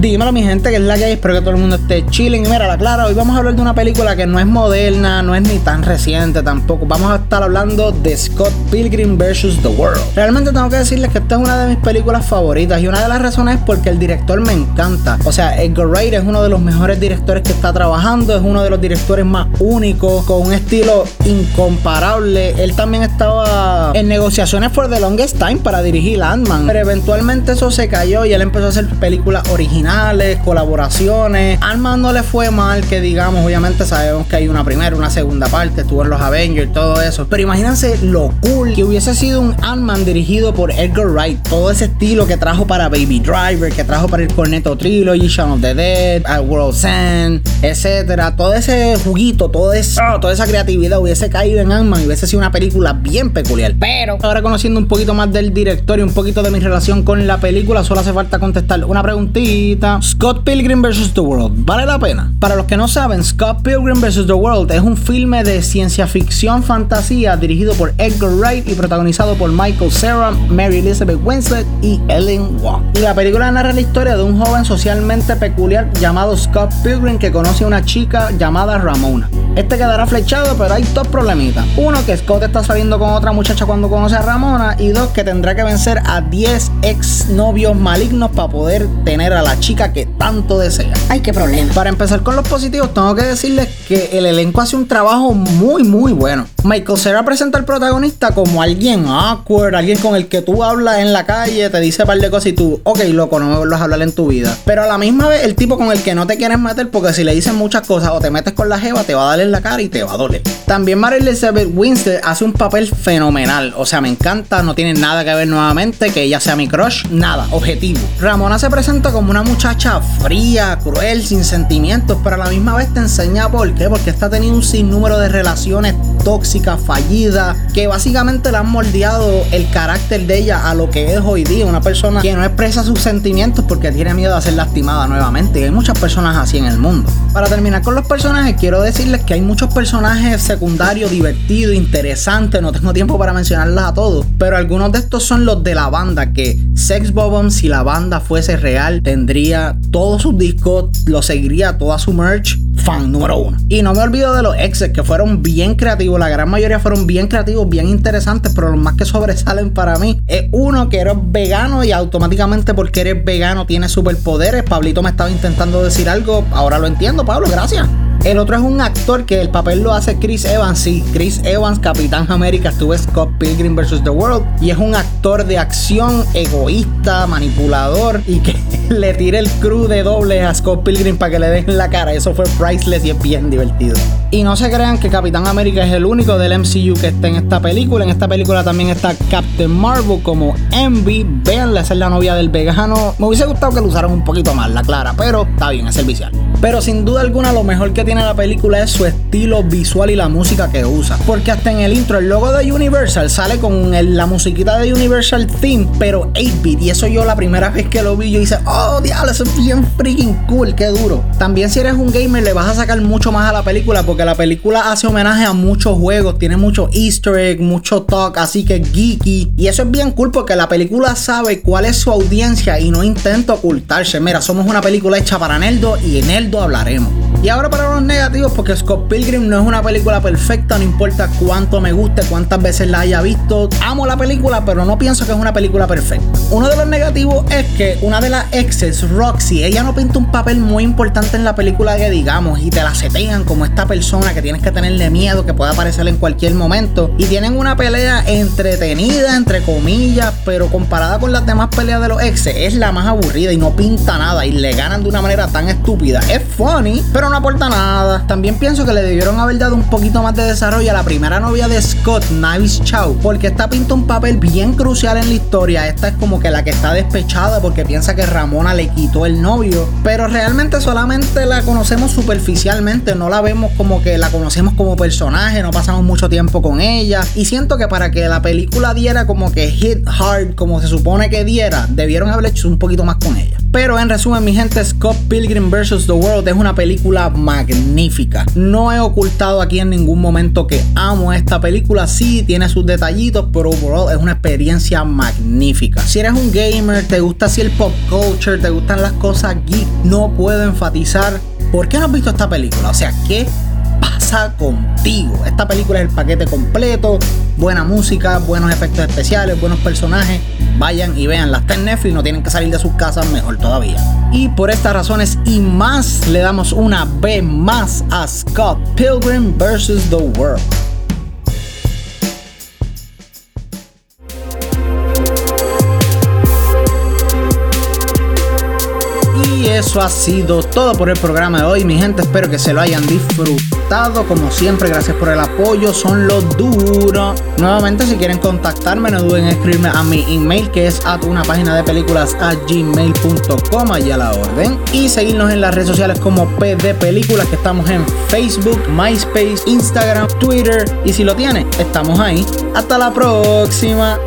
Dímelo mi gente que es la que hay, espero que todo el mundo esté chilling. Mira, la clara, hoy vamos a hablar de una película que no es moderna, no es ni tan reciente tampoco. Vamos a estar hablando de Scott Pilgrim vs. The World. Realmente tengo que decirles que esta es una de mis películas favoritas y una de las razones es porque el director me encanta. O sea, Edgar Wright es uno de los mejores directores que está trabajando, es uno de los directores más únicos, con un estilo incomparable. Él también estaba en negociaciones for the longest time para dirigir Ant-Man, pero eventualmente eso se cayó y él empezó a hacer películas originales colaboraciones. Ant-Man no le fue mal, que digamos, obviamente sabemos que hay una primera, una segunda parte, estuvo en los Avengers, todo eso. Pero imagínense lo cool que hubiese sido un Ant-Man dirigido por Edgar Wright. Todo ese estilo que trajo para Baby Driver, que trajo para el Cornetto Trilogy, Shaun of the Dead, A World's End, etcétera. Todo ese juguito, todo eso, toda esa creatividad hubiese caído en Ant-Man y hubiese sido una película bien peculiar. Pero ahora conociendo un poquito más del director y un poquito de mi relación con la película, solo hace falta contestar una preguntita Scott Pilgrim vs. The World. ¿Vale la pena? Para los que no saben, Scott Pilgrim vs. The World es un filme de ciencia ficción fantasía dirigido por Edgar Wright y protagonizado por Michael Cera, Mary Elizabeth Winslet y Ellen Wong. Y la película narra la historia de un joven socialmente peculiar llamado Scott Pilgrim que conoce a una chica llamada Ramona. Este quedará flechado, pero hay dos problemitas. Uno, que Scott está saliendo con otra muchacha cuando conoce a Ramona. Y dos, que tendrá que vencer a 10 ex novios malignos para poder tener a la chica chica que tanto desea. Ay, qué problema. Para empezar con los positivos, tengo que decirles que el elenco hace un trabajo muy, muy bueno. Michael Cera presenta al protagonista como alguien awkward, alguien con el que tú hablas en la calle, te dice un par de cosas y tú, ok, loco, no me vuelvas a hablar en tu vida. Pero a la misma vez, el tipo con el que no te quieres meter, porque si le dicen muchas cosas o te metes con la jeva, te va a dar en la cara y te va a doler. También Mary Elizabeth Winstead hace un papel fenomenal. O sea, me encanta, no tiene nada que ver nuevamente que ella sea mi crush, nada, objetivo. Ramona se presenta como una muchacha muchacha fría, cruel, sin sentimientos, pero a la misma vez te enseña por qué, porque está teniendo un sinnúmero de relaciones tóxicas, fallidas, que básicamente le han moldeado el carácter de ella a lo que es hoy día, una persona que no expresa sus sentimientos porque tiene miedo a ser lastimada nuevamente, y hay muchas personas así en el mundo. Para terminar con los personajes, quiero decirles que hay muchos personajes secundarios divertidos, interesantes, no tengo tiempo para mencionarlos a todos, pero algunos de estos son los de la banda, que Sex Bobom, si la banda fuese real, tendría todos sus discos, lo seguiría toda su merch, fan número uno. Y no me olvido de los exes que fueron bien creativos, la gran mayoría fueron bien creativos, bien interesantes, pero los más que sobresalen para mí es uno que eres vegano y automáticamente porque eres vegano tienes superpoderes. Pablito me estaba intentando decir algo, ahora lo entiendo, Pablo, gracias. El otro es un actor que el papel lo hace Chris Evans. Sí, Chris Evans, Capitán América, estuvo Scott Pilgrim vs. The World. Y es un actor de acción egoísta, manipulador y que le tire el crew de doble a Scott Pilgrim para que le den la cara. Eso fue priceless y es bien divertido. Y no se crean que Capitán América es el único del MCU que está en esta película. En esta película también está Captain Marvel como Envy. Veanle, esa es la novia del vegano. Me hubiese gustado que lo usaran un poquito más, la clara, pero está bien, es el visual. Pero sin duda alguna lo mejor que tiene la película es su estilo visual y la música que usa. Porque hasta en el intro el logo de Universal sale con la musiquita de Universal Theme, pero 8-bit. Y eso yo la primera vez que lo vi yo hice, oh diablo, eso es bien freaking cool, qué duro. También si eres un gamer le vas a sacar mucho más a la película porque la película hace homenaje a muchos juegos, tiene mucho easter egg, mucho talk, así que geeky. Y eso es bien cool porque la película sabe cuál es su audiencia y no intenta ocultarse. Mira, somos una película hecha para Neldo y en Hablaremos. Y ahora para los negativos, porque Scott Pilgrim no es una película perfecta, no importa cuánto me guste, cuántas veces la haya visto. Amo la película, pero no pienso que es una película perfecta. Uno de los negativos es que una de las exes, Roxy, ella no pinta un papel muy importante en la película que digamos, y te la setean como esta persona que tienes que tenerle miedo, que puede aparecer en cualquier momento. Y tienen una pelea entretenida, entre comillas, pero comparada con las demás peleas de los exes, es la más aburrida y no pinta nada y le ganan de una manera tan estúpida. Es funny, pero no aporta nada. También pienso que le debieron haber dado un poquito más de desarrollo a la primera novia de Scott, Nice Chow, porque esta pinta un papel bien crucial en la historia. Esta es como que la que está despechada porque piensa que Ramona le quitó el novio, pero realmente solamente la conocemos superficialmente, no la vemos como que la conocemos como personaje, no pasamos mucho tiempo con ella y siento que para que la película diera como que hit hard como se supone que diera, debieron haber hecho un poquito más con ella. Pero en resumen, mi gente, Scott Pilgrim vs. The World es una película magnífica. No he ocultado aquí en ningún momento que amo esta película. Sí, tiene sus detallitos, pero overall es una experiencia magnífica. Si eres un gamer, te gusta así el pop culture, te gustan las cosas geek, no puedo enfatizar por qué no has visto esta película. O sea, ¿qué contigo? Esta película es el paquete completo, buena música, buenos efectos especiales, buenos personajes vayan y vean las en no tienen que salir de sus casas, mejor todavía. Y por estas razones y más, le damos una B más a Scott Pilgrim vs. The World. Eso ha sido todo por el programa de hoy, mi gente. Espero que se lo hayan disfrutado. Como siempre, gracias por el apoyo. Son los duros. Nuevamente, si quieren contactarme, no duden en escribirme a mi email que es a una página de películas a gmail.com. Allá la orden. Y seguirnos en las redes sociales como PD Películas, que estamos en Facebook, MySpace, Instagram, Twitter. Y si lo tiene, estamos ahí. Hasta la próxima.